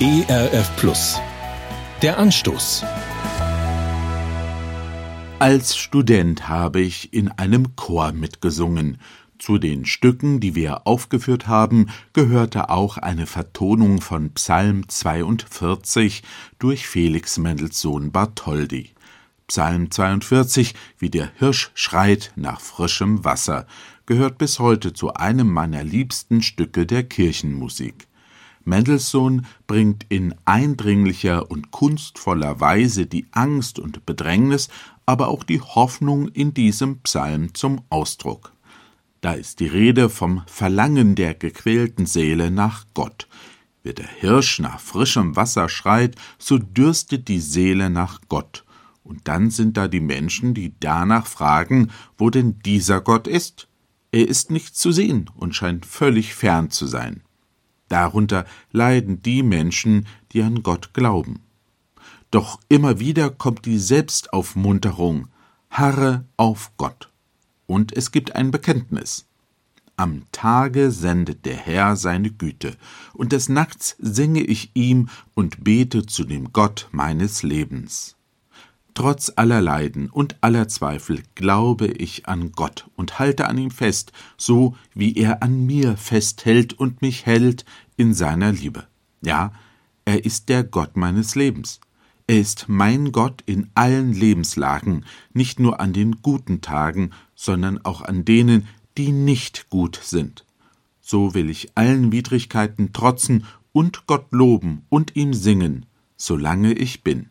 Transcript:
ERF Plus. Der Anstoß. Als Student habe ich in einem Chor mitgesungen. Zu den Stücken, die wir aufgeführt haben, gehörte auch eine Vertonung von Psalm 42 durch Felix Mendelssohn Bartholdy. Psalm 42, wie der Hirsch schreit nach frischem Wasser, gehört bis heute zu einem meiner liebsten Stücke der Kirchenmusik. Mendelssohn bringt in eindringlicher und kunstvoller Weise die Angst und Bedrängnis, aber auch die Hoffnung in diesem Psalm zum Ausdruck. Da ist die Rede vom Verlangen der gequälten Seele nach Gott. Wie der Hirsch nach frischem Wasser schreit, so dürstet die Seele nach Gott. Und dann sind da die Menschen, die danach fragen, wo denn dieser Gott ist. Er ist nicht zu sehen und scheint völlig fern zu sein. Darunter leiden die Menschen, die an Gott glauben. Doch immer wieder kommt die Selbstaufmunterung, harre auf Gott und es gibt ein Bekenntnis. Am Tage sendet der Herr seine Güte, und des Nachts singe ich ihm und bete zu dem Gott meines Lebens. Trotz aller Leiden und aller Zweifel glaube ich an Gott und halte an ihm fest, so wie er an mir festhält und mich hält in seiner Liebe. Ja, er ist der Gott meines Lebens. Er ist mein Gott in allen Lebenslagen, nicht nur an den guten Tagen, sondern auch an denen, die nicht gut sind. So will ich allen Widrigkeiten trotzen und Gott loben und ihm singen, solange ich bin.